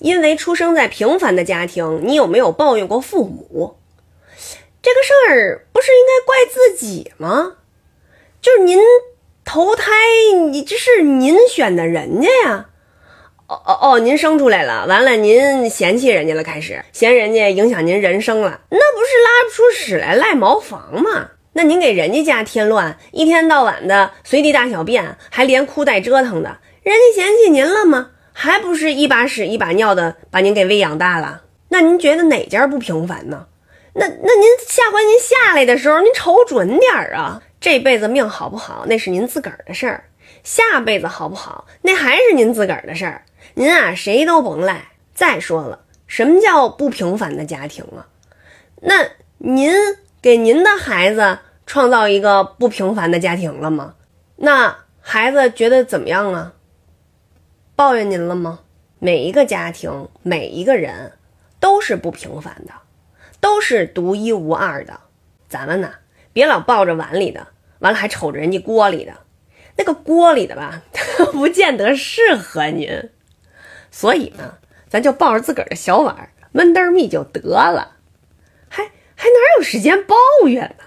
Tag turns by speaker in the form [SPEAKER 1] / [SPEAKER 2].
[SPEAKER 1] 因为出生在平凡的家庭，你有没有抱怨过父母？这个事儿不是应该怪自己吗？就是您投胎，你这是您选的人家呀。哦哦哦，您生出来了，完了您嫌弃人家了，开始嫌人家影响您人生了，那不是拉不出屎来赖茅房吗？那您给人家家添乱，一天到晚的随地大小便，还连哭带折腾的，人家嫌弃您了吗？还不是一把屎一把尿的把您给喂养大了？那您觉得哪家不平凡呢？那那您下回您下来的时候，您瞅准点儿啊！这辈子命好不好，那是您自个儿的事儿；下辈子好不好，那还是您自个儿的事儿。您啊，谁都甭赖。再说了，什么叫不平凡的家庭啊？那您给您的孩子创造一个不平凡的家庭了吗？那孩子觉得怎么样啊？抱怨您了吗？每一个家庭，每一个人都是不平凡的，都是独一无二的。咱们呢，别老抱着碗里的，完了还瞅着人家锅里的，那个锅里的吧，不见得适合您。所以呢，咱就抱着自个儿的小碗闷墩儿蜜就得了，还还哪有时间抱怨呢？